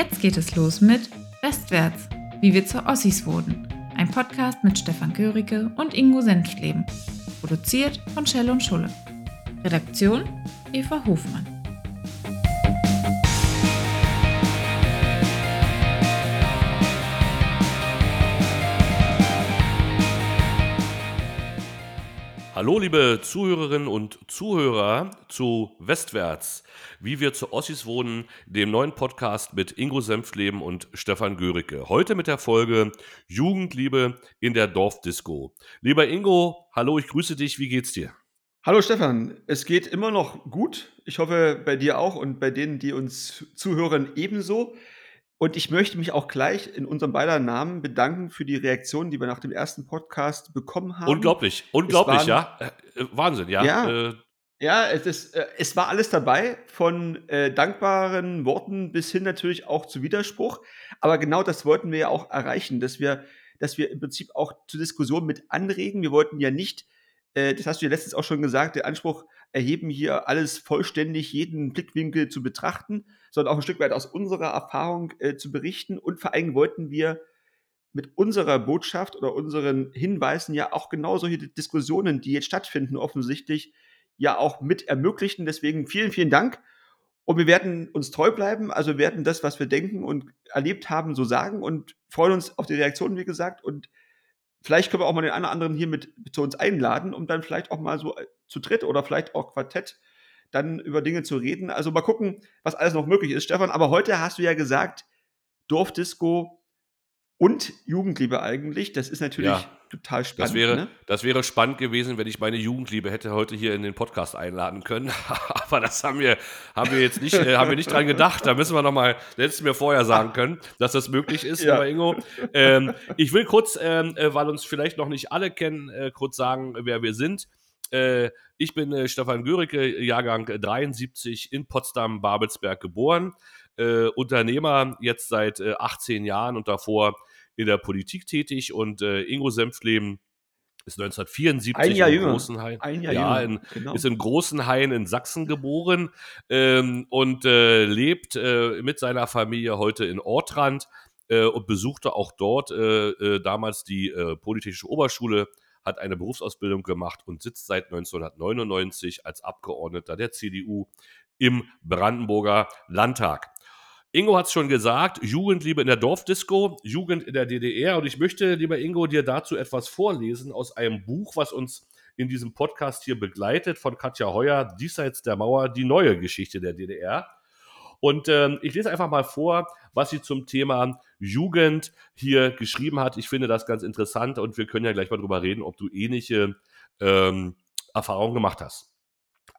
Jetzt geht es los mit Westwärts, wie wir zu Ossis wurden. Ein Podcast mit Stefan Göricke und Ingo Senftleben. Produziert von Schell und Schulle. Redaktion Eva Hofmann. Hallo, liebe Zuhörerinnen und Zuhörer zu Westwärts, wie wir zu Ossis wohnen, dem neuen Podcast mit Ingo Senftleben und Stefan Göricke. Heute mit der Folge Jugendliebe in der Dorfdisco. Lieber Ingo, hallo, ich grüße dich, wie geht's dir? Hallo Stefan, es geht immer noch gut. Ich hoffe bei dir auch und bei denen, die uns zuhören, ebenso. Und ich möchte mich auch gleich in unserem beider Namen bedanken für die Reaktionen, die wir nach dem ersten Podcast bekommen haben. Unglaublich, unglaublich, waren, ja. Äh, Wahnsinn, ja. Ja, äh, ja es, ist, äh, es war alles dabei, von äh, dankbaren Worten bis hin natürlich auch zu Widerspruch. Aber genau das wollten wir ja auch erreichen, dass wir, dass wir im Prinzip auch zur Diskussion mit anregen. Wir wollten ja nicht äh, das hast du ja letztens auch schon gesagt, der Anspruch erheben, hier alles vollständig, jeden Blickwinkel zu betrachten, sondern auch ein Stück weit aus unserer Erfahrung äh, zu berichten. Und vor allem wollten wir mit unserer Botschaft oder unseren Hinweisen ja auch genau solche Diskussionen, die jetzt stattfinden, offensichtlich ja auch mit ermöglichen. Deswegen vielen, vielen Dank. Und wir werden uns treu bleiben, also werden das, was wir denken und erlebt haben, so sagen und freuen uns auf die Reaktionen, wie gesagt, und vielleicht können wir auch mal den einen oder anderen hier mit zu uns einladen, um dann vielleicht auch mal so äh, zu dritt oder vielleicht auch Quartett dann über Dinge zu reden. Also mal gucken, was alles noch möglich ist, Stefan. Aber heute hast du ja gesagt, Dorfdisco und Jugendliebe eigentlich. Das ist natürlich ja, total spannend. Das wäre, ne? das wäre spannend gewesen, wenn ich meine Jugendliebe hätte heute hier in den Podcast einladen können. Aber das haben wir, haben wir jetzt nicht, äh, haben wir nicht dran gedacht. Da müssen wir nochmal, hättest du mir vorher sagen können, dass das möglich ist, ja. lieber Ingo. Ähm, ich will kurz, ähm, äh, weil uns vielleicht noch nicht alle kennen, äh, kurz sagen, wer wir sind. Äh, ich bin äh, Stefan Göricke, Jahrgang 73 in Potsdam-Babelsberg geboren. Äh, Unternehmer jetzt seit 18 Jahren und davor in der Politik tätig und äh, Ingo Senftleben ist 1974 ein Jahr in. Großenhain. Ein Jahr ja, in, genau. ist in Großenhain in Sachsen geboren ähm, und äh, lebt äh, mit seiner Familie heute in Ortrand äh, und besuchte auch dort äh, äh, damals die äh, Politische Oberschule, hat eine Berufsausbildung gemacht und sitzt seit 1999 als Abgeordneter der CDU im Brandenburger Landtag. Ingo hat es schon gesagt, Jugendliebe in der Dorfdisco, Jugend in der DDR. Und ich möchte, lieber Ingo, dir dazu etwas vorlesen aus einem Buch, was uns in diesem Podcast hier begleitet, von Katja Heuer, Diesseits der Mauer, die neue Geschichte der DDR. Und ähm, ich lese einfach mal vor, was sie zum Thema Jugend hier geschrieben hat. Ich finde das ganz interessant und wir können ja gleich mal drüber reden, ob du ähnliche ähm, Erfahrungen gemacht hast.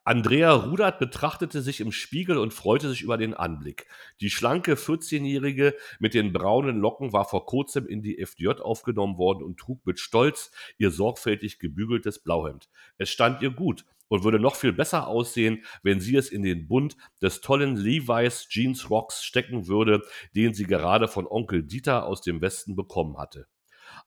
Andrea Rudert betrachtete sich im Spiegel und freute sich über den Anblick. Die schlanke 14-Jährige mit den braunen Locken war vor kurzem in die FDJ aufgenommen worden und trug mit Stolz ihr sorgfältig gebügeltes Blauhemd. Es stand ihr gut und würde noch viel besser aussehen, wenn sie es in den Bund des tollen Levi's Jeans Rocks stecken würde, den sie gerade von Onkel Dieter aus dem Westen bekommen hatte.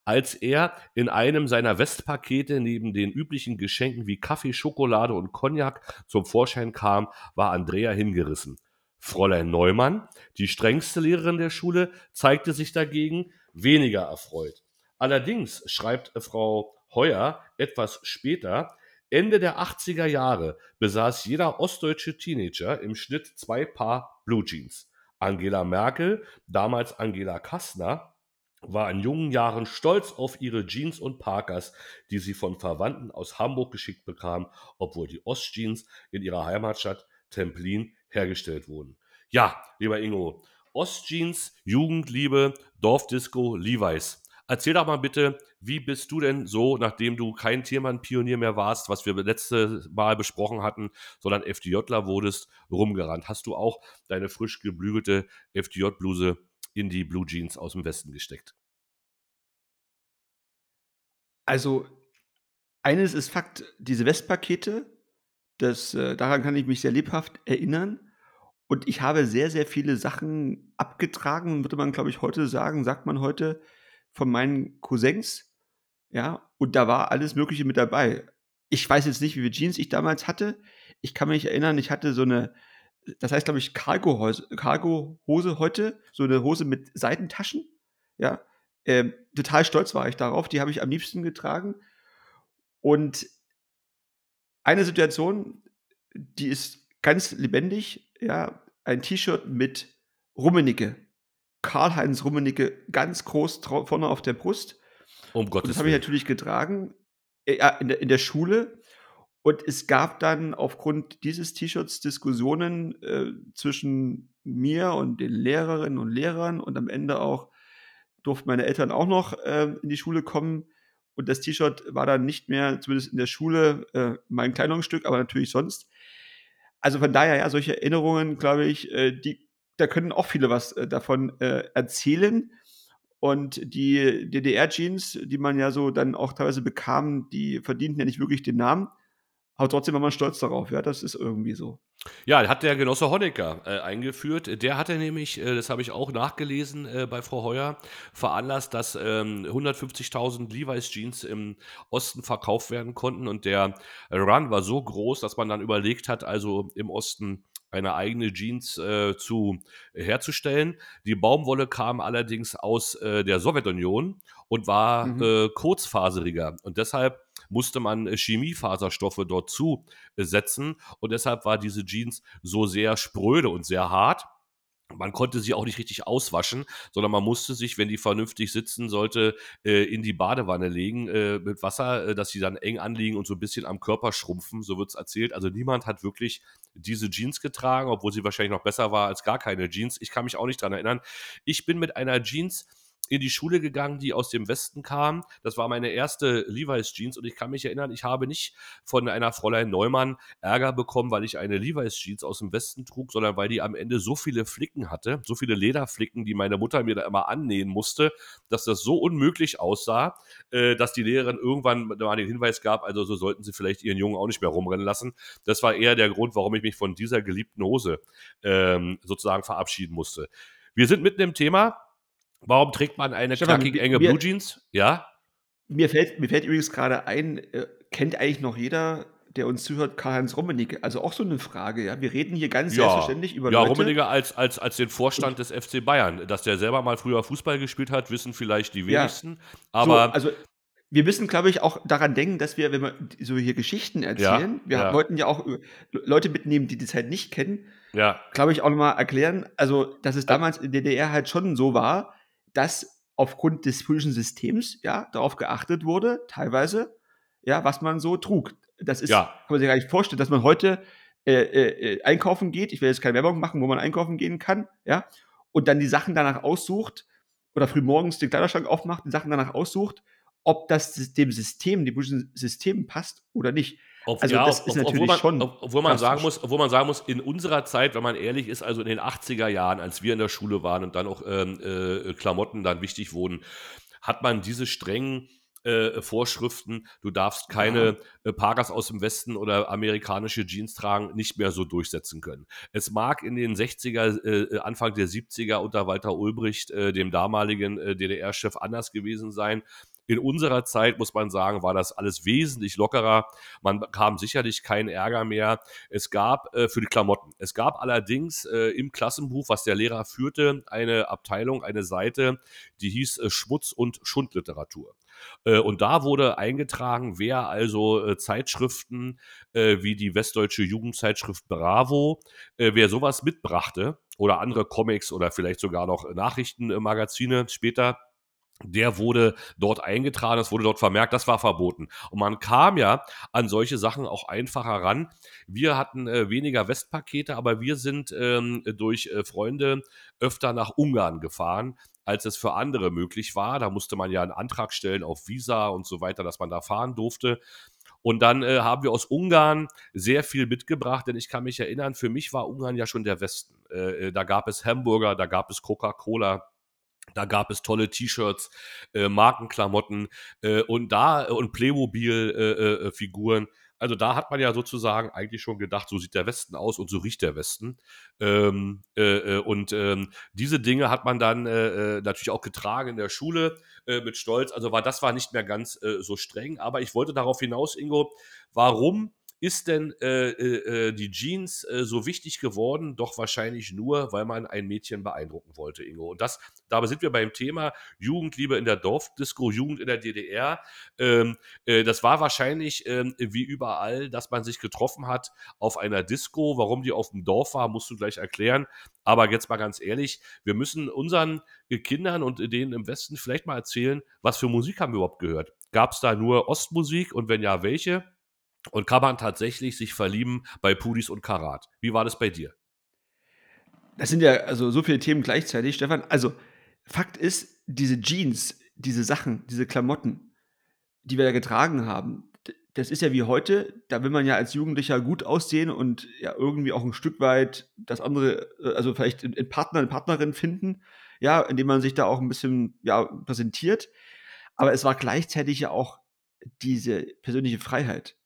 Als er in einem seiner Westpakete neben den üblichen Geschenken wie Kaffee, Schokolade und Cognac zum Vorschein kam, war Andrea hingerissen. Fräulein Neumann, die strengste Lehrerin der Schule, zeigte sich dagegen weniger erfreut. Allerdings, schreibt Frau Heuer etwas später, Ende der 80er Jahre besaß jeder ostdeutsche Teenager im Schnitt zwei Paar Blue Jeans. Angela Merkel, damals Angela Kastner, war in jungen Jahren stolz auf ihre Jeans und Parkers, die sie von Verwandten aus Hamburg geschickt bekam, obwohl die Ostjeans in ihrer Heimatstadt Templin hergestellt wurden. Ja, lieber Ingo, Ostjeans, Jugendliebe, Dorfdisco, Levi's. Erzähl doch mal bitte, wie bist du denn so, nachdem du kein Tiermann-Pionier mehr warst, was wir letzte Mal besprochen hatten, sondern FDJler wurdest, rumgerannt? Hast du auch deine frisch gebügelte FDJ-Bluse in die Blue Jeans aus dem Westen gesteckt? Also, eines ist Fakt, diese Westpakete, das, äh, daran kann ich mich sehr lebhaft erinnern. Und ich habe sehr, sehr viele Sachen abgetragen, würde man, glaube ich, heute sagen, sagt man heute, von meinen Cousins. Ja, und da war alles Mögliche mit dabei. Ich weiß jetzt nicht, wie viele Jeans ich damals hatte. Ich kann mich erinnern, ich hatte so eine das heißt, glaube ich, Cargo-Hose Cargo heute, so eine Hose mit Seitentaschen, ja. Ähm, total stolz war ich darauf, die habe ich am liebsten getragen. Und eine Situation, die ist ganz lebendig, ja, ein T-Shirt mit Rummenigge. Karl-Heinz Rummenigge ganz groß vorne auf der Brust. Um Gottes. Das habe ich natürlich getragen äh, in, der, in der Schule. Und es gab dann aufgrund dieses T-Shirts Diskussionen äh, zwischen mir und den Lehrerinnen und Lehrern und am Ende auch durften meine Eltern auch noch äh, in die Schule kommen. Und das T-Shirt war dann nicht mehr, zumindest in der Schule, äh, mein Kleidungsstück, aber natürlich sonst. Also von daher, ja, solche Erinnerungen, glaube ich, äh, die, da können auch viele was äh, davon äh, erzählen. Und die DDR-Jeans, die man ja so dann auch teilweise bekam, die verdienten ja nicht wirklich den Namen. Aber trotzdem war man stolz darauf, ja, das ist irgendwie so. Ja, hat der Genosse Honecker äh, eingeführt. Der hatte nämlich, äh, das habe ich auch nachgelesen äh, bei Frau Heuer, veranlasst, dass ähm, 150.000 Levi's Jeans im Osten verkauft werden konnten. Und der Run war so groß, dass man dann überlegt hat, also im Osten eine eigene Jeans äh, zu herzustellen. Die Baumwolle kam allerdings aus äh, der Sowjetunion und war mhm. äh, kurzfaseriger. Und deshalb musste man äh, Chemiefaserstoffe dort zusetzen und deshalb war diese Jeans so sehr spröde und sehr hart. Man konnte sie auch nicht richtig auswaschen, sondern man musste sich, wenn die vernünftig sitzen sollte, äh, in die Badewanne legen äh, mit Wasser, dass sie dann eng anliegen und so ein bisschen am Körper schrumpfen, so wird es erzählt. Also niemand hat wirklich diese Jeans getragen, obwohl sie wahrscheinlich noch besser war als gar keine Jeans. Ich kann mich auch nicht dran erinnern. Ich bin mit einer Jeans in die Schule gegangen, die aus dem Westen kam. Das war meine erste Levi's Jeans und ich kann mich erinnern, ich habe nicht von einer Fräulein Neumann Ärger bekommen, weil ich eine Levi's Jeans aus dem Westen trug, sondern weil die am Ende so viele Flicken hatte, so viele Lederflicken, die meine Mutter mir da immer annähen musste, dass das so unmöglich aussah, äh, dass die Lehrerin irgendwann mal den Hinweis gab, also so sollten sie vielleicht ihren Jungen auch nicht mehr rumrennen lassen. Das war eher der Grund, warum ich mich von dieser geliebten Hose ähm, sozusagen verabschieden musste. Wir sind mitten im Thema. Warum trägt man eine Stefan, knackig enge Blue Jeans? Ja? Mir fällt, mir fällt übrigens gerade ein, äh, kennt eigentlich noch jeder, der uns zuhört, Karl-Heinz Rummenigge? Also auch so eine Frage, ja. Wir reden hier ganz ja. selbstverständlich über ja, Leute. Ja, Rummenigge als, als, als den Vorstand des FC Bayern. Dass der selber mal früher Fußball gespielt hat, wissen vielleicht die wenigsten. Ja. Aber so, also wir müssen, glaube ich, auch daran denken, dass wir, wenn wir so hier Geschichten erzählen, ja, wir ja. wollten ja auch Leute mitnehmen, die die Zeit nicht kennen, ja. glaube ich, auch nochmal erklären, also, dass es damals in der DDR halt schon so war, dass aufgrund des politischen Systems ja darauf geachtet wurde, teilweise, ja, was man so trug. Das ist, ja. kann man sich gar nicht vorstellen, dass man heute äh, äh, äh, einkaufen geht. Ich will jetzt keine Werbung machen, wo man einkaufen gehen kann, ja, und dann die Sachen danach aussucht oder frühmorgens den Kleiderschrank aufmacht, die Sachen danach aussucht, ob das dem System, dem politischen System passt oder nicht. Auf, also ja, das auf, ist natürlich obwohl man, schon obwohl man sagen muss, obwohl man sagen muss, in unserer Zeit, wenn man ehrlich ist, also in den 80er Jahren, als wir in der Schule waren und dann auch ähm, äh, Klamotten dann wichtig wurden, hat man diese strengen äh, Vorschriften, du darfst keine ja. äh, Parkas aus dem Westen oder amerikanische Jeans tragen, nicht mehr so durchsetzen können. Es mag in den 60er, äh, Anfang der 70er unter Walter Ulbricht, äh, dem damaligen äh, DDR-Chef, anders gewesen sein. In unserer Zeit, muss man sagen, war das alles wesentlich lockerer. Man bekam sicherlich keinen Ärger mehr. Es gab äh, für die Klamotten. Es gab allerdings äh, im Klassenbuch, was der Lehrer führte, eine Abteilung, eine Seite, die hieß äh, Schmutz- und Schundliteratur. Äh, und da wurde eingetragen, wer also äh, Zeitschriften äh, wie die westdeutsche Jugendzeitschrift Bravo, wer sowas mitbrachte oder andere Comics oder vielleicht sogar noch Nachrichtenmagazine später, der wurde dort eingetragen, es wurde dort vermerkt, das war verboten. Und man kam ja an solche Sachen auch einfacher ran. Wir hatten äh, weniger Westpakete, aber wir sind ähm, durch äh, Freunde öfter nach Ungarn gefahren, als es für andere möglich war. Da musste man ja einen Antrag stellen auf Visa und so weiter, dass man da fahren durfte. Und dann äh, haben wir aus Ungarn sehr viel mitgebracht, denn ich kann mich erinnern, für mich war Ungarn ja schon der Westen. Äh, äh da gab es Hamburger, da gab es Coca-Cola, da gab es tolle T-Shirts, äh, Markenklamotten äh, und da und Playmobil-Figuren. Äh, äh, also da hat man ja sozusagen eigentlich schon gedacht, so sieht der Westen aus und so riecht der Westen. Ähm, äh, äh, und ähm, diese Dinge hat man dann natürlich auch getragen in der Schule mit Stolz. Also war das war nicht mehr ganz so streng. Aber ich wollte darauf hinaus, Ingo, warum ist denn äh, äh, äh, die Jeans äh, so wichtig geworden? Doch wahrscheinlich nur, weil man ein Mädchen beeindrucken wollte, Ingo. Und das, dabei sind wir beim Thema Jugendliebe in der Dorfdisco, Jugend in der DDR. Ähm, äh, das war wahrscheinlich ähm, wie überall, dass man sich getroffen hat auf einer Disco. Warum die auf dem Dorf war, musst du gleich erklären. Aber jetzt mal ganz ehrlich, wir müssen unseren Kindern und denen im Westen vielleicht mal erzählen, was für Musik haben wir überhaupt gehört. Gab es da nur Ostmusik und wenn ja, welche? Und kann man tatsächlich sich verlieben bei Pudis und Karat? Wie war das bei dir? Das sind ja also so viele Themen gleichzeitig, Stefan. Also, Fakt ist, diese Jeans, diese Sachen, diese Klamotten, die wir da getragen haben, das ist ja wie heute, da will man ja als Jugendlicher gut aussehen und ja irgendwie auch ein Stück weit das andere, äh, also vielleicht in Partner, in Partnerin finden, ja, indem man sich da auch ein bisschen ja, präsentiert. Aber es war gleichzeitig ja auch diese persönliche Freiheit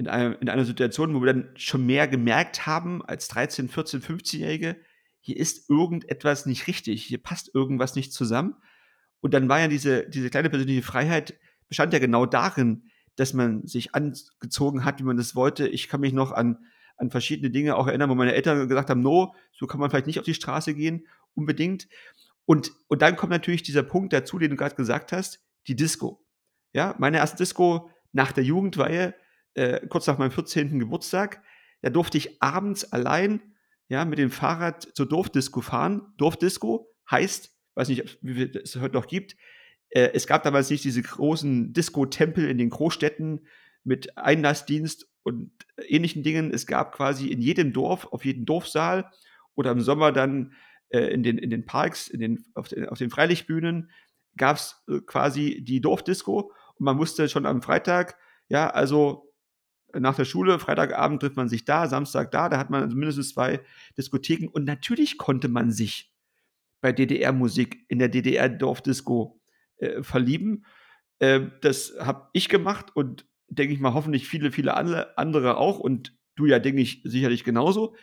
in, einem, in einer Situation, wo wir dann schon mehr gemerkt haben als 13, 14, 15-Jährige, hier ist irgendetwas nicht richtig, hier passt irgendwas nicht zusammen. Und dann war ja diese, diese kleine persönliche Freiheit, bestand ja genau darin, dass man sich angezogen hat, wie man das wollte. Ich kann mich noch an, an verschiedene Dinge auch erinnern, wo meine Eltern gesagt haben, no, so kann man vielleicht nicht auf die Straße gehen, unbedingt. Und, und dann kommt natürlich dieser Punkt dazu, den du gerade gesagt hast, die Disco. Ja, meine erste Disco nach der Jugendweihe äh, kurz nach meinem 14. Geburtstag, da durfte ich abends allein ja, mit dem Fahrrad zur Dorfdisco fahren. Dorfdisco heißt, weiß nicht, wie es heute noch gibt, äh, es gab damals nicht diese großen Disco-Tempel in den Großstädten mit Einlassdienst und ähnlichen Dingen. Es gab quasi in jedem Dorf, auf jedem Dorfsaal oder im Sommer dann äh, in, den, in den Parks, in den, auf, den, auf den Freilichtbühnen, gab es äh, quasi die Dorfdisco und man musste schon am Freitag, ja, also nach der Schule, Freitagabend trifft man sich da, Samstag da, da hat man also mindestens zwei Diskotheken und natürlich konnte man sich bei DDR-Musik in der DDR-Dorfdisco äh, verlieben. Äh, das habe ich gemacht und denke ich mal hoffentlich viele, viele andere auch und du ja, denke ich, sicherlich genauso.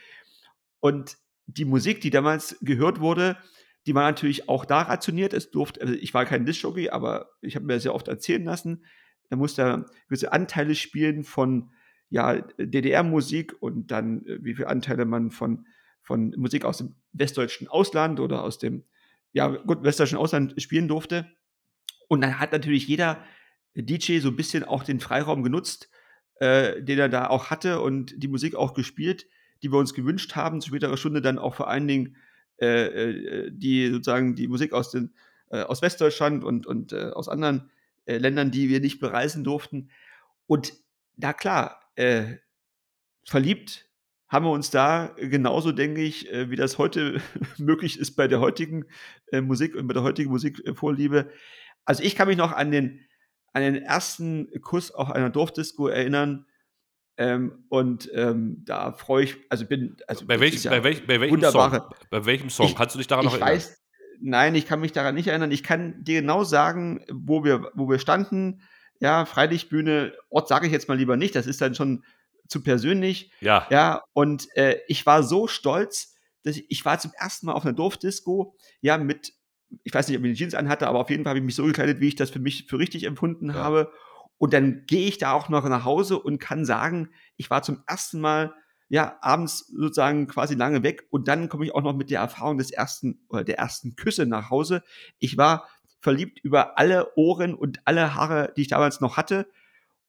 Und die Musik, die damals gehört wurde, die war natürlich auch da rationiert. Es durfte, also ich war kein Disc-Jockey, aber ich habe mir sehr oft erzählen lassen, da musste er gewisse Anteile spielen von ja, DDR-Musik und dann, äh, wie viele Anteile man von, von Musik aus dem westdeutschen Ausland oder aus dem, ja, gut, westdeutschen Ausland spielen durfte. Und dann hat natürlich jeder DJ so ein bisschen auch den Freiraum genutzt, äh, den er da auch hatte und die Musik auch gespielt, die wir uns gewünscht haben. Zu späterer Stunde dann auch vor allen Dingen äh, äh die sozusagen die Musik aus, den, äh, aus Westdeutschland und, und äh, aus anderen äh, Ländern, die wir nicht bereisen durften. Und na klar, äh, verliebt haben wir uns da genauso, denke ich, äh, wie das heute möglich ist bei der heutigen äh, Musik und bei der heutigen Musikvorliebe. Also ich kann mich noch an den, an den ersten Kuss auch einer Dorfdisco erinnern. Ähm, und ähm, da freue ich, also bin, also bei, welch, ja bei, welch, bei welchem Song? Bei welchem Song? Ich, Kannst du dich daran noch erinnern? Weiß, nein, ich kann mich daran nicht erinnern. Ich kann dir genau sagen, wo wir, wo wir standen, ja, Freilichtbühne, Ort sage ich jetzt mal lieber nicht, das ist dann schon zu persönlich. Ja. Ja, und äh, ich war so stolz, dass ich, ich war zum ersten Mal auf einer Dorfdisco, ja, mit, ich weiß nicht, ob ich die Jeans anhatte, aber auf jeden Fall habe ich mich so gekleidet, wie ich das für mich für richtig empfunden ja. habe. Und dann gehe ich da auch noch nach Hause und kann sagen, ich war zum ersten Mal ja abends sozusagen quasi lange weg und dann komme ich auch noch mit der Erfahrung des ersten oder der ersten Küsse nach Hause. Ich war verliebt über alle Ohren und alle Haare, die ich damals noch hatte.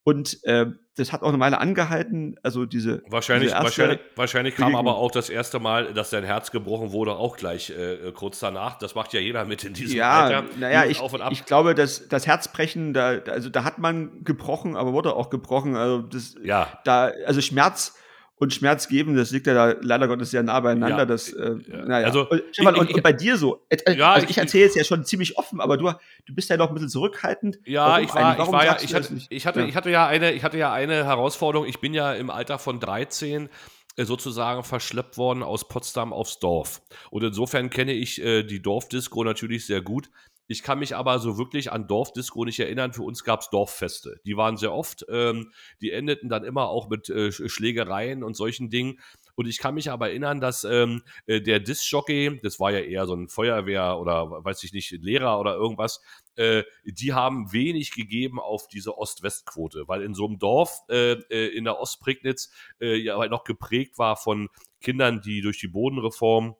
Und äh, das hat auch eine Weile angehalten. Also diese. Wahrscheinlich, diese wahrscheinlich, wahrscheinlich kam aber auch das erste Mal, dass dein Herz gebrochen wurde, auch gleich äh, kurz danach. Das macht ja jeder mit in diesem ja, Alter. Naja, ich, ich glaube, dass das Herzbrechen, da, also da hat man gebrochen, aber wurde auch gebrochen. Also das, ja. da, also Schmerz und Schmerz geben, das liegt ja da leider Gottes sehr nah beieinander. Ja, das, äh, ja. naja. Also, und, ich, mal, und, ich, und, bei dir so, äh, ja, also ich, ich erzähle jetzt ja schon ziemlich offen, aber du, du bist ja noch ein bisschen zurückhaltend. Ja, warum ich war, ich war ja, ich hatte, ich hatte, ich hatte ja eine, ich hatte ja eine Herausforderung. Ich bin ja im Alter von 13 äh, sozusagen verschleppt worden aus Potsdam aufs Dorf. Und insofern kenne ich äh, die Dorfdisco natürlich sehr gut. Ich kann mich aber so wirklich an Dorfdisco nicht erinnern. Für uns gab es Dorffeste. Die waren sehr oft. Ähm, die endeten dann immer auch mit äh, Schlägereien und solchen Dingen. Und ich kann mich aber erinnern, dass ähm, äh, der Disc-Jockey, das war ja eher so ein Feuerwehr oder weiß ich nicht, Lehrer oder irgendwas, äh, die haben wenig gegeben auf diese Ost-West-Quote, weil in so einem Dorf äh, äh in der Ostprignitz äh, ja noch geprägt war von Kindern, die durch die Bodenreform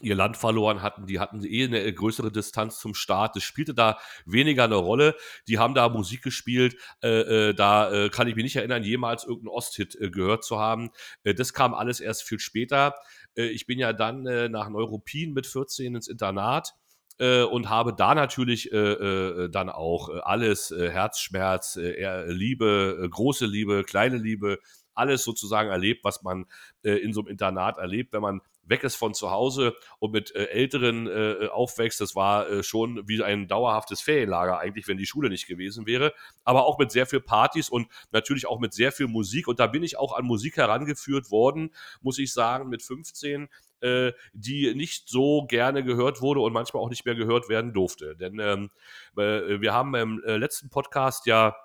ihr Land verloren hatten, die hatten eh eine größere Distanz zum Staat. Das spielte da weniger eine Rolle. Die haben da Musik gespielt. Äh, äh, da äh, kann ich mich nicht erinnern, jemals irgendeinen Osthit äh, gehört zu haben. Äh, das kam alles erst viel später. Äh, ich bin ja dann nach Neuruppin mit 14 ins Internat und habe da natürlich dann auch alles, Herzschmerz, Liebe, große Liebe, kleine Liebe, alles sozusagen erlebt, was man in so einem Internat erlebt, wenn man weg ist von zu Hause und mit äh, Älteren äh, aufwächst, das war äh, schon wie ein dauerhaftes Ferienlager eigentlich, wenn die Schule nicht gewesen wäre. Aber auch mit sehr viel Partys und natürlich auch mit sehr viel Musik. Und da bin ich auch an Musik herangeführt worden, muss ich sagen, mit 15 äh, die nicht so gerne gehört wurde und manchmal auch nicht mehr gehört werden durfte. Denn ähm, äh, wir haben im äh, letzten Podcast ja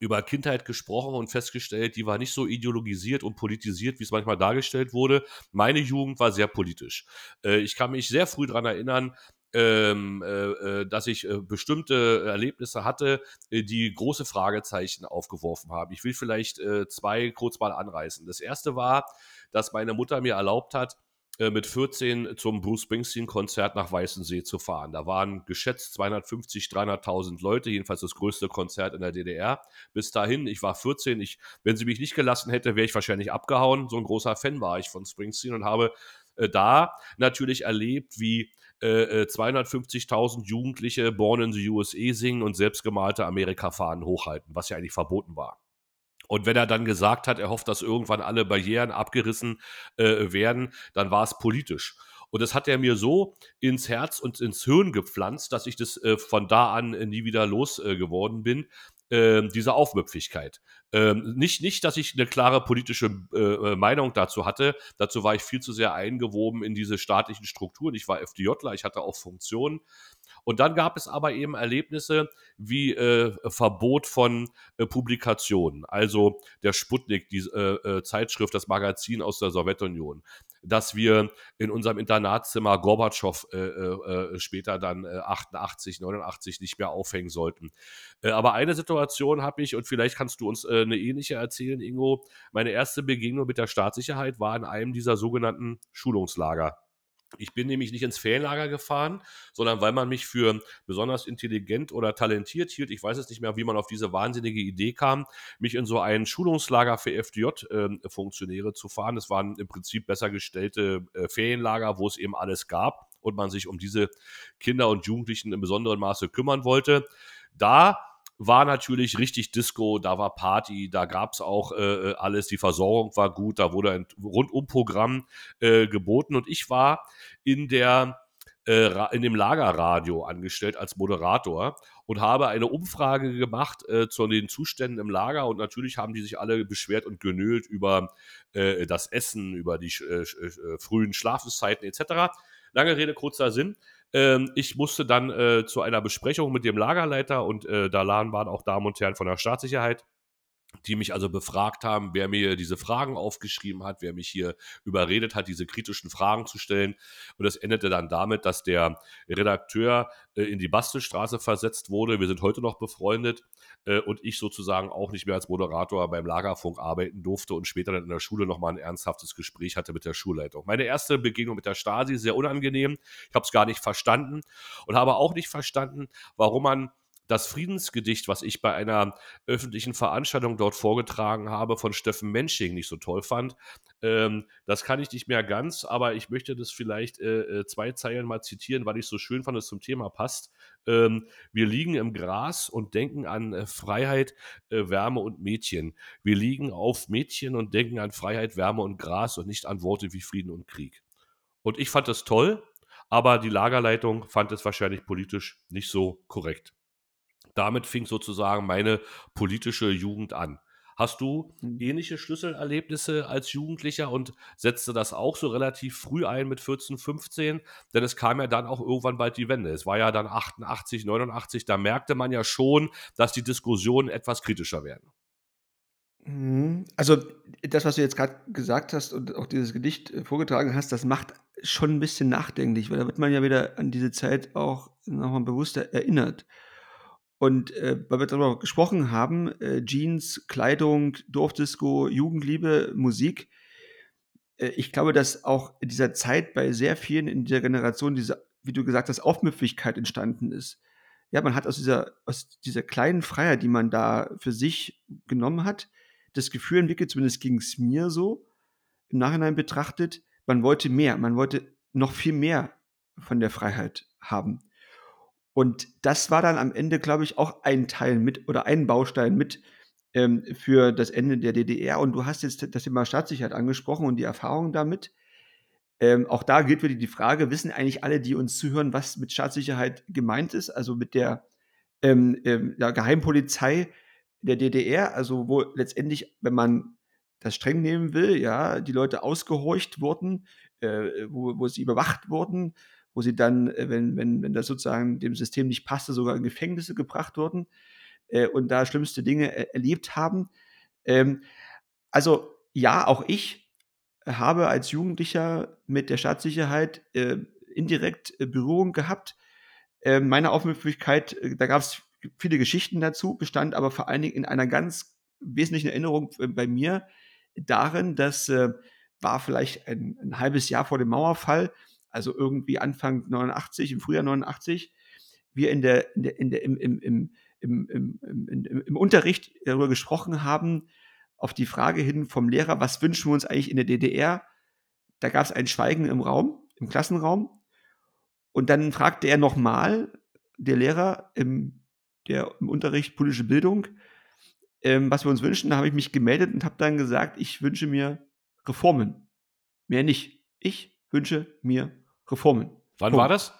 über Kindheit gesprochen und festgestellt, die war nicht so ideologisiert und politisiert, wie es manchmal dargestellt wurde. Meine Jugend war sehr politisch. Äh, ich kann mich sehr früh daran erinnern, ähm, äh, äh, dass ich bestimmte Erlebnisse hatte, die große Fragezeichen aufgeworfen haben. Ich will vielleicht zwei kurz mal anreißen. Das erste war, dass meine Mutter mir erlaubt hat, mit 14 zum Bruce Springsteen-Konzert nach Weißensee zu fahren. Da waren geschätzt 250, 300.000 Leute, jedenfalls das größte Konzert in der DDR. Bis dahin, ich war 14, ich, wenn sie mich nicht gelassen hätte, wäre ich wahrscheinlich abgehauen. So ein großer Fan war ich von Springsteen und habe äh, da natürlich erlebt, wie äh, 250.000 äh, Jugendliche Born in the USA singen und selbstgemalte Amerika-Fahnen hochhalten, was ja eigentlich verboten war. Und wenn er dann gesagt hat, er hofft, dass irgendwann alle Barrieren abgerissen äh, werden, dann war es politisch. Und das hat er mir so ins Herz und ins Hirn gepflanzt, dass ich das äh, von da an äh, nie wieder losgeworden bin. Ähm, diese Aufmüpfigkeit. Ähm, nicht, nicht, dass ich eine klare politische äh, äh, Meinung dazu hatte. Dazu war ich viel zu sehr eingewoben in diese staatlichen Strukturen. Ich war FDJler, ich hatte auch Funktionen. Und dann gab es aber eben Erlebnisse wie äh, Verbot von äh, Publikationen, also der Sputnik, die äh, äh Zeitschrift, das Magazin aus der Sowjetunion, dass wir in unserem Internatszimmer Gorbatschow äh, äh, später dann 88, 89 nicht mehr aufhängen sollten. aber eine Situation habe ich, und vielleicht kannst du uns eine ähnliche erzählen, Ingo. Meine erste Begegnung mit der Staatssicherheit war in einem dieser sogenannten Schulungslager. Ich bin nämlich nicht ins Ferienlager gefahren, sondern weil man mich für besonders intelligent oder talentiert hielt. Ich weiß jetzt nicht mehr, wie man auf diese wahnsinnige Idee kam, mich in so ein Schulungslager für FDJ-Funktionäre äh, zu fahren. Das waren im Prinzip besser gestellte äh, Ferienlager, wo es eben alles gab und man sich um diese Kinder und Jugendlichen in besonderem Maße kümmern wollte. Da war natürlich richtig Disco, da war Party, da gab es auch äh, äh, alles, die Versorgung war gut, da wurde ein Rundumprogramm äh, geboten und ich war in der äh, in dem Lagerradio angestellt als Moderator und habe eine Umfrage gemacht äh, zu den Zuständen im Lager und natürlich haben die sich alle beschwert und genölt über äh, das Essen, über die äh, äh, frühen Schlafenszeiten etc. Lange Rede, kurzer Sinn. Ähm, ich musste dann äh, zu einer Besprechung mit dem Lagerleiter und äh, da waren auch Damen und Herren von der Staatssicherheit die mich also befragt haben, wer mir diese Fragen aufgeschrieben hat, wer mich hier überredet hat, diese kritischen Fragen zu stellen. Und das endete dann damit, dass der Redakteur äh, in die Bastelstraße versetzt wurde. Wir sind heute noch befreundet äh, und ich sozusagen auch nicht mehr als Moderator beim Lagerfunk arbeiten durfte und später dann in der Schule nochmal ein ernsthaftes Gespräch hatte mit der Schulleitung. Meine erste Begegnung mit der Stasi, sehr unangenehm. Ich habe es gar nicht verstanden und habe auch nicht verstanden, warum man das Friedensgedicht, was ich bei einer öffentlichen Veranstaltung dort vorgetragen habe, von Steffen Mensching nicht so toll fand. Ähm, das kann ich nicht mehr ganz, aber ich möchte das vielleicht äh, äh zwei Zeilen mal zitieren, weil ich es so schön fand, dass es zum Thema passt. Ähm, wir liegen im Gras und denken an äh, Freiheit, äh, Wärme und Mädchen. Wir liegen auf Mädchen und denken an Freiheit, Wärme und Gras und nicht an Worte wie Frieden und Krieg. Und ich fand das toll, aber die Lagerleitung fand es wahrscheinlich politisch nicht so korrekt damit fing sozusagen meine politische Jugend an. Hast du mhm. ähnliche Schlüsselerlebnisse als Jugendlicher und setzte das auch so relativ früh ein mit 14, 15? Denn es kam ja dann auch irgendwann bald die Wende. Es war ja dann 88, 89, da merkte man ja schon, dass die Diskussionen etwas kritischer werden. Mhm. Also, das, was du jetzt gerade gesagt hast und auch dieses Gedicht, äh, vorgetragen hast, das macht schon ein bisschen nachdenklich, weil da wird man ja wieder an diese Zeit auch noch mal bewusster erinnert. Und, äh, weil wir darüber gesprochen haben, äh, Jeans, Kleidung, Dorfdisco, Jugendliebe, Musik. Äh, ich glaube, dass auch in dieser Zeit bei sehr vielen in dieser Generation diese, wie du gesagt hast, Aufmüpfigkeit entstanden ist. Ja, man hat aus dieser aus dieser kleinen Freiheit, die man da für sich genommen hat, das Gefühl entwickelt, zumindest ging es mir so, im Nachhinein betrachtet, man wollte mehr, man wollte noch viel mehr von der Freiheit haben. Und das war dann am Ende, glaube ich, auch ein Teil mit oder ein Baustein mit ähm, für das Ende der DDR. Und du hast jetzt das Thema Staatssicherheit angesprochen und die Erfahrung damit. Ähm, auch da gilt wieder die Frage, wissen eigentlich alle, die uns zuhören, was mit Staatssicherheit gemeint ist? Also mit der, ähm, ähm, der Geheimpolizei der DDR, also wo letztendlich, wenn man das streng nehmen will, ja, die Leute ausgehorcht wurden, äh, wo, wo sie überwacht wurden, wo sie dann, äh, wenn, wenn, wenn das sozusagen dem System nicht passte, sogar in Gefängnisse gebracht wurden äh, und da schlimmste Dinge er erlebt haben. Ähm, also ja, auch ich habe als Jugendlicher mit der Staatssicherheit äh, indirekt äh, Berührung gehabt. Ähm, meine Aufmerksamkeit, äh, da gab es viele Geschichten dazu, bestand aber vor allen Dingen in einer ganz wesentlichen Erinnerung äh, bei mir darin, dass äh, war vielleicht ein, ein, halbes Jahr vor dem Mauerfall, also irgendwie Anfang 89, im Frühjahr 89, wir in der, in der, in der, im, im, im, im, im, im, im Unterricht darüber gesprochen haben, auf die Frage hin vom Lehrer, was wünschen wir uns eigentlich in der DDR? Da gab es ein Schweigen im Raum, im Klassenraum. Und dann fragte er nochmal, der Lehrer im der im Unterricht politische Bildung, ähm, was wir uns wünschen. Da habe ich mich gemeldet und habe dann gesagt, ich wünsche mir Reformen. Mehr nicht. Ich wünsche mir Reformen. Wann Punkt. war das?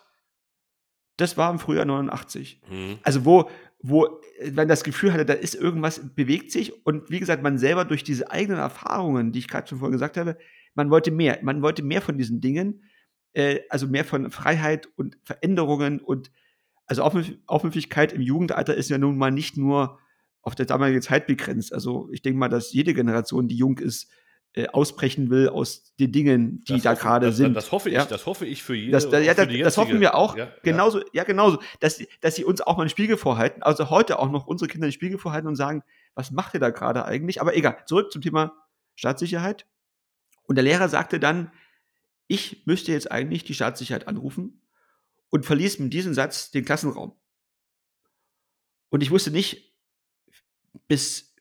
Das war im Frühjahr 89. Mhm. Also wo, wo man das Gefühl hatte, da ist irgendwas, bewegt sich. Und wie gesagt, man selber durch diese eigenen Erfahrungen, die ich gerade schon vorhin gesagt habe, man wollte mehr. Man wollte mehr von diesen Dingen. Äh, also mehr von Freiheit und Veränderungen und also Aufmüpfigkeit im Jugendalter ist ja nun mal nicht nur auf der damalige Zeit begrenzt. Also ich denke mal, dass jede Generation, die jung ist, äh, ausbrechen will aus den Dingen, die das da gerade sind. Das hoffe ich, ja. das hoffe ich für jeden. Das, ja, das, das hoffen wir auch. Ja, genauso, ja. ja, genauso, dass, dass sie uns auch mal einen Spiegel vorhalten, also heute auch noch unsere Kinder einen Spiegel vorhalten und sagen, was macht ihr da gerade eigentlich? Aber egal, zurück zum Thema Staatssicherheit. Und der Lehrer sagte dann, ich müsste jetzt eigentlich die Staatssicherheit anrufen und verließ mit diesem Satz den Klassenraum. Und ich wusste nicht, bis,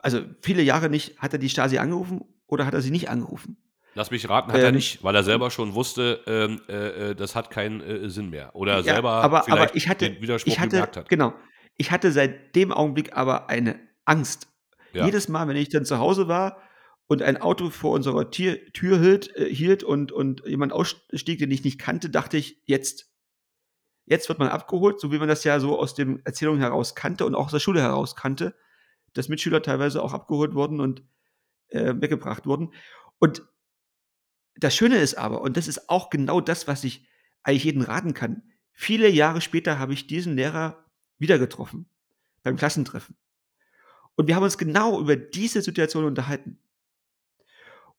also viele Jahre nicht, hat er die Stasi angerufen oder hat er sie nicht angerufen. Lass mich raten, hat ähm, er nicht, weil er selber schon wusste, ähm, äh, äh, das hat keinen äh, Sinn mehr. Oder ja, selber aber, aber ich hatte, den Widerspruch ich hatte, gemerkt hat. Genau. Ich hatte seit dem Augenblick aber eine Angst. Ja. Jedes Mal, wenn ich dann zu Hause war und ein Auto vor unserer Tür, Tür hielt, äh, hielt und, und jemand ausstieg, den ich nicht kannte, dachte ich, jetzt. Jetzt wird man abgeholt, so wie man das ja so aus den Erzählungen heraus kannte und auch aus der Schule heraus kannte, dass Mitschüler teilweise auch abgeholt wurden und äh, weggebracht wurden. Und das Schöne ist aber, und das ist auch genau das, was ich eigentlich jedem raten kann, viele Jahre später habe ich diesen Lehrer wieder getroffen, beim Klassentreffen. Und wir haben uns genau über diese Situation unterhalten.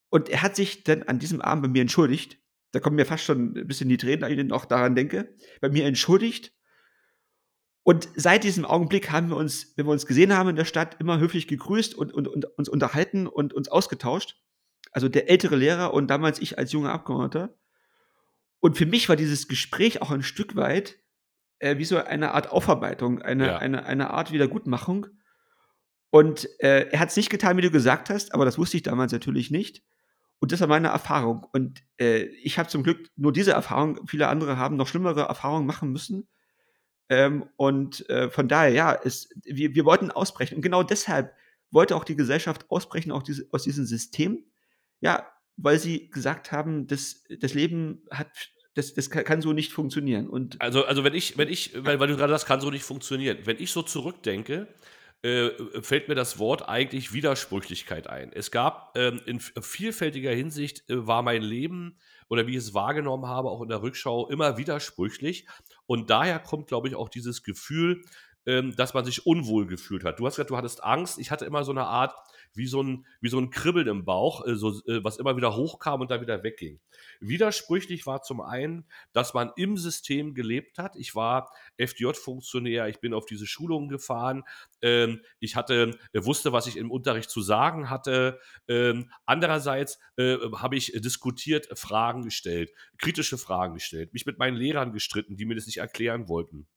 Und er hat sich dann an diesem Abend bei mir entschuldigt da kommen mir fast schon ein bisschen die Tränen, wenn ich noch daran denke, bei mir entschuldigt. Und seit diesem Augenblick haben wir uns, wenn wir uns gesehen haben in der Stadt, immer höflich gegrüßt und, und, und uns unterhalten und uns ausgetauscht. Also der ältere Lehrer und damals ich als junger Abgeordneter. Und für mich war dieses Gespräch auch ein Stück weit äh, wie so eine Art Aufarbeitung, eine, ja. eine, eine Art Wiedergutmachung. Und äh, er hat es nicht getan, wie du gesagt hast, aber das wusste ich damals natürlich nicht. Und das war meine Erfahrung. Und äh, ich habe zum Glück nur diese Erfahrung. Viele andere haben noch schlimmere Erfahrungen machen müssen. Ähm, und äh, von daher, ja, es, wir, wir wollten ausbrechen. Und genau deshalb wollte auch die Gesellschaft ausbrechen auch diese, aus diesem System. Ja, weil sie gesagt haben, das, das Leben hat das, das kann so nicht funktionieren. Und also, also wenn ich, wenn ich, weil, weil du gerade das kann so nicht funktionieren. Wenn ich so zurückdenke, äh, fällt mir das Wort eigentlich Widersprüchlichkeit ein. Es gab ähm, in vielfältiger Hinsicht äh, war mein Leben oder wie ich es wahrgenommen habe, auch in der Rückschau, immer widersprüchlich. Und daher kommt, glaube ich, auch dieses Gefühl, ähm, dass man sich unwohl gefühlt hat. Du hast gesagt, du hattest Angst. Ich hatte immer so eine Art, wie so ein, wie so ein Kribbeln im Bauch, äh, so, äh, was immer wieder hochkam und dann wieder wegging. Widersprüchlich war zum einen, dass man im System gelebt hat. Ich war FDJ-Funktionär, ich bin auf diese Schulungen gefahren, ähm, ich hatte, äh, wusste, was ich im Unterricht zu sagen hatte. Ähm, andererseits äh, habe ich diskutiert, Fragen gestellt, kritische Fragen gestellt, mich mit meinen Lehrern gestritten, die mir das nicht erklären wollten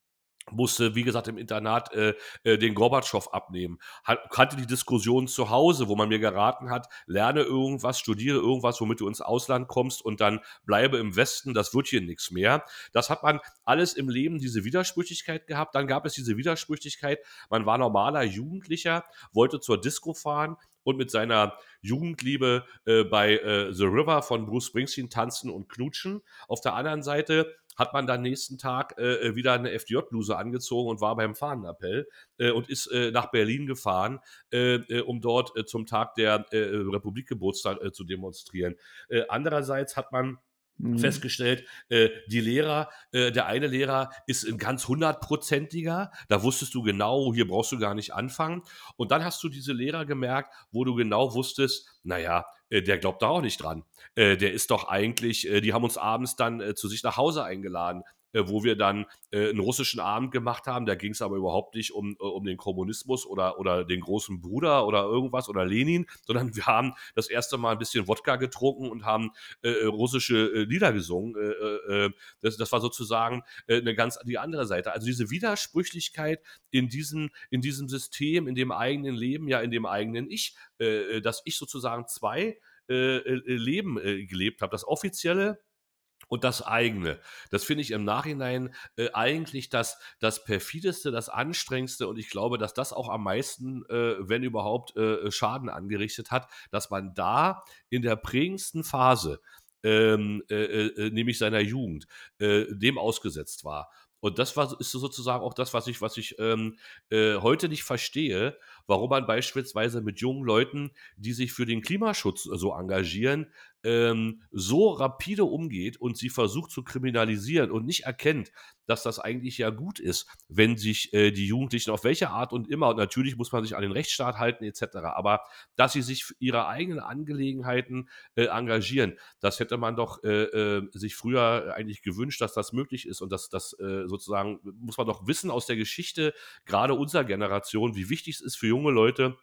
musste, wie gesagt, im Internat äh, äh, den Gorbatschow abnehmen. Hat, kannte die Diskussion zu Hause, wo man mir geraten hat, lerne irgendwas, studiere irgendwas, womit du ins Ausland kommst und dann bleibe im Westen, das wird hier nichts mehr. Das hat man alles im Leben, diese Widersprüchlichkeit gehabt. Dann gab es diese Widersprüchlichkeit, man war normaler Jugendlicher, wollte zur Disco fahren, und mit seiner Jugendliebe äh, bei äh, The River von Bruce Springsteen tanzen und knutschen. Auf der anderen Seite hat man dann nächsten Tag äh, äh wieder eine FDJ-Bluse angezogen und war beim Fahnenappell äh, und ist äh, nach Berlin gefahren, äh, äh um dort zum Tag der Republikgeburtstag zu demonstrieren. Andererseits hat man mhm. festgestellt, äh, die Lehrer, äh, der eine Lehrer ist ein ganz hundertprozentiger, da wusstest du genau, hier brauchst du gar nicht anfangen. Und dann hast du diese Lehrer gemerkt, wo du genau wusstest, naja, äh, der glaubt da auch nicht dran. Äh, der ist doch eigentlich, äh, die haben uns abends dann äh, zu sich nach Hause eingeladen äh, wo wir dann äh, einen russischen Abend gemacht haben. Da ging es aber überhaupt nicht um, äh, um den Kommunismus oder, oder den großen Bruder oder irgendwas oder Lenin, sondern wir haben das erste Mal ein bisschen Wodka getrunken und haben äh, äh russische äh, Lieder gesungen. das, das war sozusagen eine ganz die andere Seite. Also diese Widersprüchlichkeit in diesem, in diesem System, in dem eigenen Leben, ja in dem eigenen Ich, dass ich sozusagen zwei Leben gelebt habe. Das offizielle und das eigene. Das finde ich im Nachhinein äh, eigentlich das, das perfideste, das anstrengendste und ich glaube, dass das auch am meisten, äh, wenn überhaupt, äh, Schaden angerichtet hat, dass man da in der prägendsten Phase, ähm, äh, äh, nämlich seiner Jugend, äh, dem ausgesetzt war. Und das war, ist sozusagen auch das, was ich, was ich ähm, äh, heute nicht verstehe, warum man beispielsweise mit jungen Leuten, die sich für den Klimaschutz so engagieren, ähm, so rapide umgeht und sie versucht zu kriminalisieren und nicht erkennt, dass das eigentlich ja gut ist, wenn sich äh, die Jugendlichen auf welche Art und immer, und natürlich muss man sich an den Rechtsstaat halten etc., aber dass sie sich für ihre eigenen Angelegenheiten äh, engagieren, das hätte man doch äh, äh sich früher eigentlich gewünscht, dass das möglich ist und dass das äh, sozusagen, muss man doch wissen aus der Geschichte, gerade unserer Generation, wie wichtig es ist für junge Leute,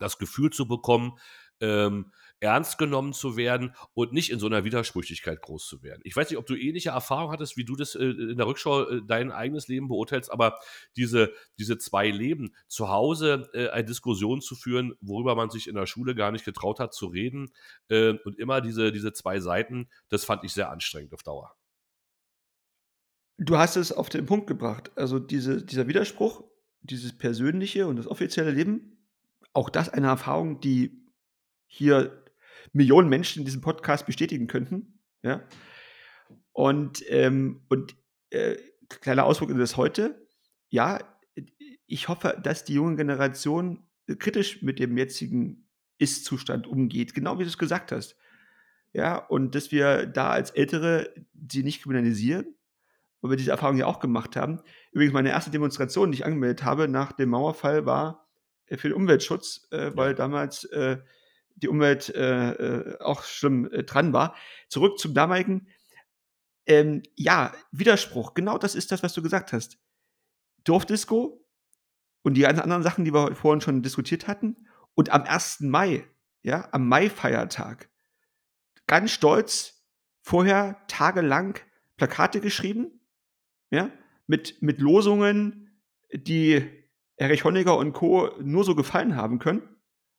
das Gefühl zu bekommen, ähm, ernst genommen zu werden und nicht in so einer Widersprüchlichkeit groß zu werden. Ich weiß nicht, ob du ähnliche Erfahrungen hattest, wie du das äh, in der Rückschau äh, dein eigenes Leben beurteilst, aber diese, diese zwei Leben, zu Hause äh, eine Diskussion zu führen, worüber man sich in der Schule gar nicht getraut hat zu reden äh, und immer diese, diese zwei Seiten, das fand ich sehr anstrengend auf Dauer. Du hast es auf den Punkt gebracht. Also diese, dieser Widerspruch, dieses persönliche und das offizielle Leben, auch das eine Erfahrung, die hier Millionen Menschen in diesem Podcast bestätigen könnten. Ja? Und, ähm, und äh, kleiner Ausdruck in das heute. Ja, ich hoffe, dass die junge Generation kritisch mit dem jetzigen Ist-Zustand umgeht, genau wie du es gesagt hast. Ja, und dass wir da als Ältere sie nicht kriminalisieren, weil wir diese Erfahrung ja auch gemacht haben. Übrigens, meine erste Demonstration, die ich angemeldet habe nach dem Mauerfall, war äh, für den Umweltschutz, äh, weil damals äh, die Umwelt äh, äh, auch schlimm äh, dran war. Zurück zum damaligen. Ähm, ja, Widerspruch. Genau das ist das, was du gesagt hast. Dorfdisco und die ganzen anderen Sachen, die wir vorhin schon diskutiert hatten. Und am 1. Mai, ja, am Mai-Feiertag, ganz stolz vorher tagelang Plakate geschrieben, ja, mit, mit Losungen, die Erich Honecker und Co. nur so gefallen haben können,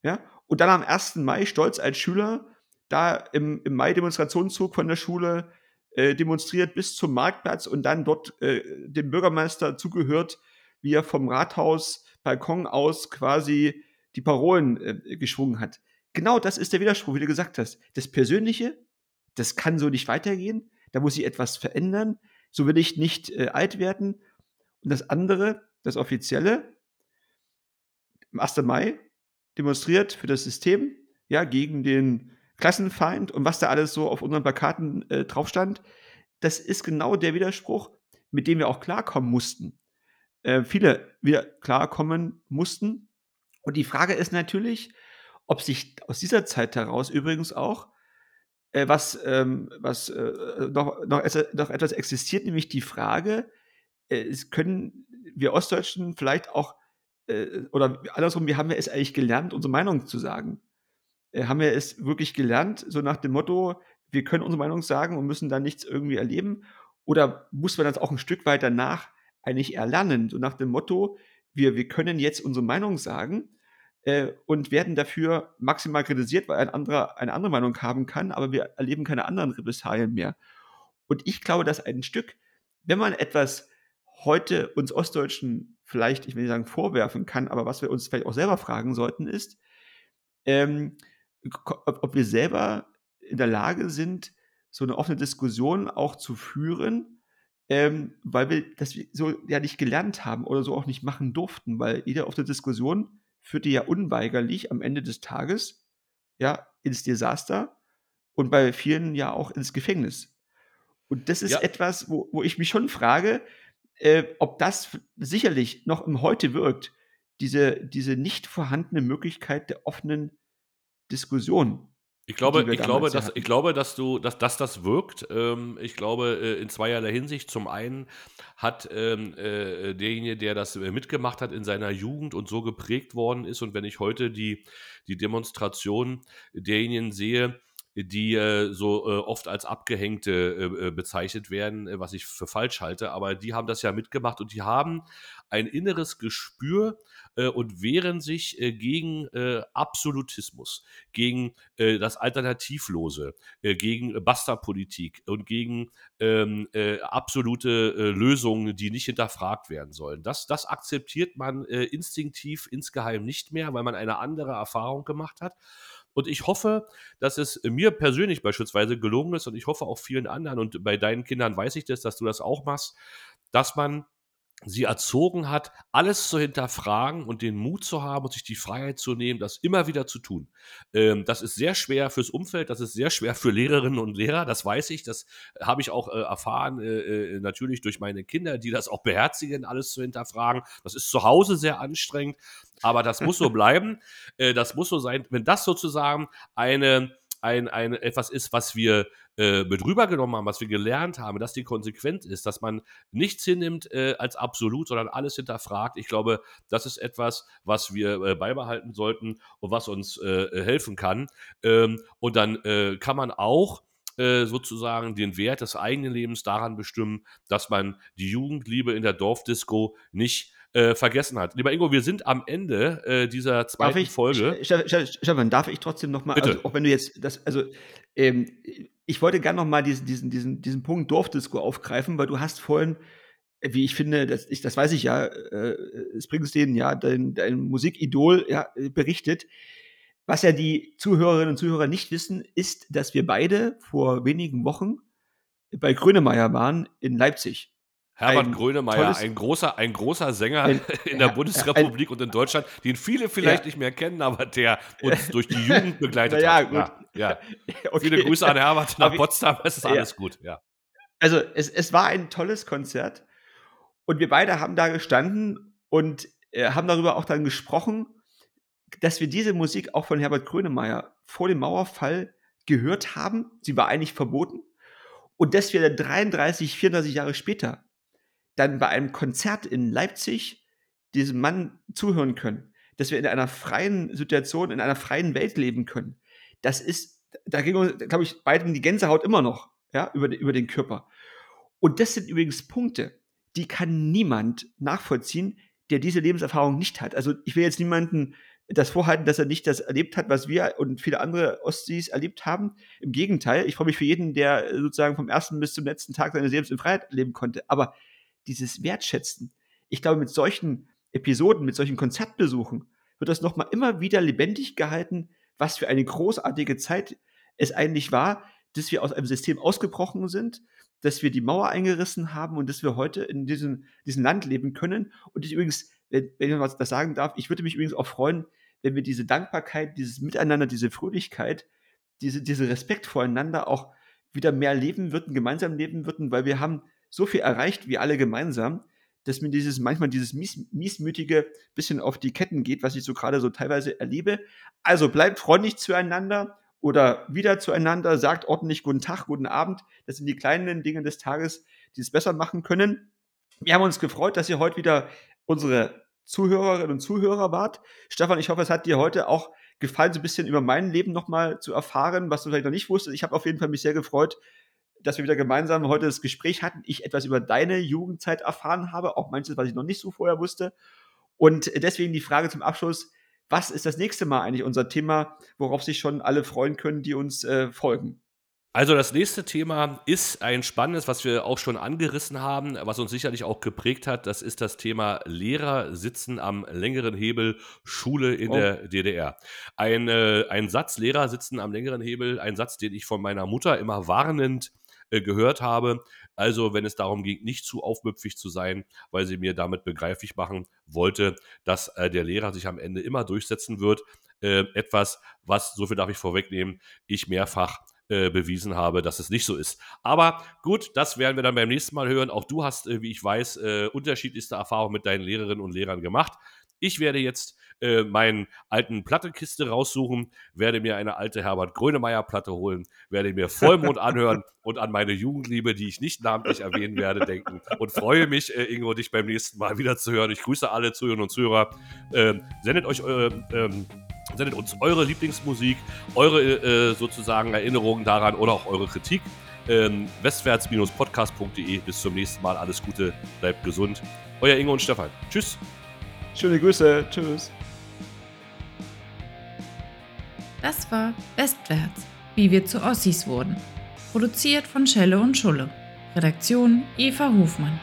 ja, und dann am 1. Mai stolz als Schüler da im, im Mai-Demonstrationszug von der Schule äh, demonstriert bis zum Marktplatz und dann dort äh, dem Bürgermeister zugehört, wie er vom Rathaus Balkon aus quasi die Parolen äh, geschwungen hat. Genau das ist der Widerspruch, wie du gesagt hast. Das Persönliche, das kann so nicht weitergehen. Da muss sich etwas verändern. So will ich nicht äh, alt werden. Und das andere, das Offizielle, am 1. Mai demonstriert für das System, ja, gegen den Klassenfeind und was da alles so auf unseren Plakaten äh, drauf stand. Das ist genau der Widerspruch, mit dem wir auch klarkommen mussten. äh, viele wieder klarkommen mussten. Und die Frage ist natürlich, ob sich aus dieser Zeit heraus übrigens auch äh, was, ähm, was äh, noch, noch, noch, etwas existiert, nämlich die Frage, äh, können wir Ostdeutschen vielleicht auch, äh, oder andersrum, wie haben wir es eigentlich gelernt, unsere Meinung zu sagen? Äh, haben wir es wirklich gelernt, so nach dem Motto, wir können unsere Meinung sagen und müssen da nichts irgendwie erleben? Oder muss man das auch ein Stück weit danach eigentlich erlernen, so nach dem Motto, wir, wir können jetzt unsere Meinung sagen, äh, und werden dafür maximal kritisiert, weil ein anderer eine andere Meinung haben kann, aber wir erleben keine anderen Repressalien mehr. Und ich glaube, dass ein Stück, wenn man etwas heute uns Ostdeutschen vielleicht, ich will nicht sagen vorwerfen kann, aber was wir uns vielleicht auch selber fragen sollten, ist, ähm, ob, ob wir selber in der Lage sind, so eine offene Diskussion auch zu führen, ähm, weil wir das so ja nicht gelernt haben oder so auch nicht machen durften, weil jede offene Diskussion führte ja unweigerlich am Ende des Tages ja ins Desaster und bei vielen ja auch ins Gefängnis. Und das ist ja. etwas, wo, wo ich mich schon frage, äh, ob das sicherlich noch im Heute wirkt, diese, diese nicht vorhandene Möglichkeit der offenen Diskussion. Ich glaube, ich glaube, dass, ich glaube, dass du, dass, dass das wirkt. Ähm, ich glaube, äh, in zweierlei Hinsicht. Zum einen hat ähm, äh, derjenige, der das äh, mitgemacht hat in seiner Jugend und so geprägt worden ist, und wenn ich heute die, die Demonstration derjenigen sehe, die äh, so äh, oft als Abgehängte äh, äh bezeichnet werden, was ich für falsch halte, aber die haben das ja mitgemacht und die haben ein inneres Gespür äh, und wehren sich äh, gegen äh, Absolutismus, gegen äh, das Alternativlose, äh, gegen Basta-Politik und gegen ähm, äh, absolute Lösungen, die nicht hinterfragt werden sollen. Das, das akzeptiert man instinktiv insgeheim nicht mehr, weil man eine andere Erfahrung gemacht hat. Und ich hoffe, dass es mir persönlich beispielsweise gelungen ist und ich hoffe auch vielen anderen und bei deinen Kindern weiß ich das, dass du das auch machst, dass man sie erzogen hat, alles zu hinterfragen und den Mut zu haben und sich die Freiheit zu nehmen, das immer wieder zu tun. Ähm, das ist sehr schwer fürs Umfeld, das ist sehr schwer für Lehrerinnen und Lehrer, das weiß ich, das habe ich auch äh, erfahren, äh, äh, natürlich durch meine Kinder, die das auch beherzigen, alles zu hinterfragen. Das ist zu Hause sehr anstrengend, aber das muss so bleiben. Äh, das muss so sein, wenn das sozusagen eine ein, ein etwas ist, was wir äh, mit rübergenommen haben, was wir gelernt haben, dass die konsequent ist, dass man nichts hinnimmt äh, als absolut, sondern alles hinterfragt. Ich glaube, das ist etwas, was wir äh, beibehalten sollten und was uns äh, helfen kann. Ähm, und dann äh, kann man auch äh, sozusagen den Wert des eigenen Lebens daran bestimmen, dass man die Jugendliebe in der Dorfdisco nicht äh, vergessen hat. Lieber Ingo, wir sind am Ende äh, dieser zweiten ich, Folge. Stefan, darf ich trotzdem noch mal, also, auch wenn du jetzt das, also ähm, ich wollte gerne noch mal diesen, diesen, diesen, diesen Punkt Dorfdisco aufgreifen, weil du hast vorhin, wie ich finde, das, ich, das weiß ich ja, äh, Springsteen, ja, dein, dein Musikidol, ja, berichtet. Was ja die Zuhörerinnen und Zuhörer nicht wissen, ist, dass wir beide vor wenigen Wochen bei Grönemeyer waren in Leipzig. Herbert Grönemeyer, ein großer, ein großer Sänger ein, in der Bundesrepublik ein, und in Deutschland, den viele vielleicht ja. nicht mehr kennen, aber der uns durch die Jugend begleitet ja, hat. Gut. Ja, okay. Viele Grüße an Herbert nach aber Potsdam, es ist alles gut. Ja. Also es, es war ein tolles Konzert und wir beide haben da gestanden und äh, haben darüber auch dann gesprochen, dass wir diese Musik auch von Herbert Grönemeyer vor dem Mauerfall gehört haben. Sie war eigentlich verboten. Und dass wir dann 33, 34 Jahre später dann bei einem Konzert in Leipzig diesem Mann zuhören können, dass wir in einer freien Situation, in einer freien Welt leben können. Das ist, da ging uns, glaube ich, beiden die Gänsehaut immer noch, ja, über, über den Körper. Und das sind übrigens Punkte, die kann niemand nachvollziehen, der diese Lebenserfahrung nicht hat. Also ich will jetzt niemanden das vorhalten, dass er nicht das erlebt hat, was wir und viele andere Ostsies erlebt haben. Im Gegenteil, ich freue mich für jeden, der sozusagen vom ersten bis zum letzten Tag seines Lebens in Freiheit leben konnte. Aber dieses Wertschätzen. Ich glaube, mit solchen Episoden, mit solchen Konzertbesuchen wird das nochmal immer wieder lebendig gehalten, was für eine großartige Zeit es eigentlich war, dass wir aus einem System ausgebrochen sind, dass wir die Mauer eingerissen haben und dass wir heute in diesem, diesem Land leben können. Und ich übrigens, wenn, wenn ich was das sagen darf, ich würde mich übrigens auch freuen, wenn wir diese Dankbarkeit, dieses Miteinander, diese Fröhlichkeit, diese, diese Respekt voreinander auch wieder mehr leben würden, gemeinsam leben würden, weil wir haben so viel erreicht, wie alle gemeinsam, dass mir dieses manchmal dieses mies, miesmütige bisschen auf die Ketten geht, was ich so gerade so teilweise erlebe. Also bleibt freundlich zueinander oder wieder zueinander, sagt ordentlich guten Tag, guten Abend. Das sind die kleinen Dinge des Tages, die es besser machen können. Wir haben uns gefreut, dass ihr heute wieder unsere Zuhörerinnen und Zuhörer wart. Stefan, ich hoffe, es hat dir heute auch gefallen, so ein bisschen über mein Leben nochmal zu erfahren, was du vielleicht noch nicht wusstest. Ich habe auf jeden Fall mich sehr gefreut, dass wir wieder gemeinsam heute das Gespräch hatten. Ich etwas über deine Jugendzeit erfahren habe, auch manches, was ich noch nicht so vorher wusste. Und deswegen die Frage zum Abschluss: Was ist das nächste Mal eigentlich unser Thema, worauf sich schon alle freuen können, die uns äh, folgen? Also das nächste Thema ist ein spannendes, was wir auch schon angerissen haben, was uns sicherlich auch geprägt hat. Das ist das Thema Lehrer sitzen am längeren Hebel, Schule in oh. der DDR. Ein, äh, ein Satz, Lehrer sitzen am längeren Hebel, ein Satz, den ich von meiner Mutter immer warnend äh, gehört habe. Also wenn es darum ging, nicht zu aufmüpfig zu sein, weil sie mir damit begreiflich machen wollte, dass äh, der Lehrer sich am Ende immer durchsetzen wird. Äh, etwas, was, so viel darf ich vorwegnehmen, ich mehrfach äh, bewiesen habe, dass es nicht so ist. Aber gut, das werden wir dann beim nächsten Mal hören. Auch du hast, äh, wie ich weiß, äh, unterschiedlichste Erfahrungen mit deinen Lehrerinnen und Lehrern gemacht. Ich werde jetzt äh, meinen alten Plattekiste raussuchen, werde mir eine alte Herbert Grönemeyer Platte holen, werde mir Vollmond anhören und an meine Jugendliebe, die ich nicht namentlich erwähnen werde, denken und freue mich, äh, Ingo, dich beim nächsten Mal wieder zu hören. Ich grüße alle Zuhörerinnen und Zuhörer. Ähm, sendet euch eure ähm, Sendet uns eure Lieblingsmusik, eure äh, sozusagen Erinnerungen daran oder auch eure Kritik. Ähm, westwärts-podcast.de. Bis zum nächsten Mal. Alles Gute, bleibt gesund. Euer Ingo und Stefan. Tschüss. Schöne Grüße. Tschüss. Das war Westwärts, wie wir zu Ossis wurden. Produziert von Schelle und Schulle. Redaktion Eva Hofmann.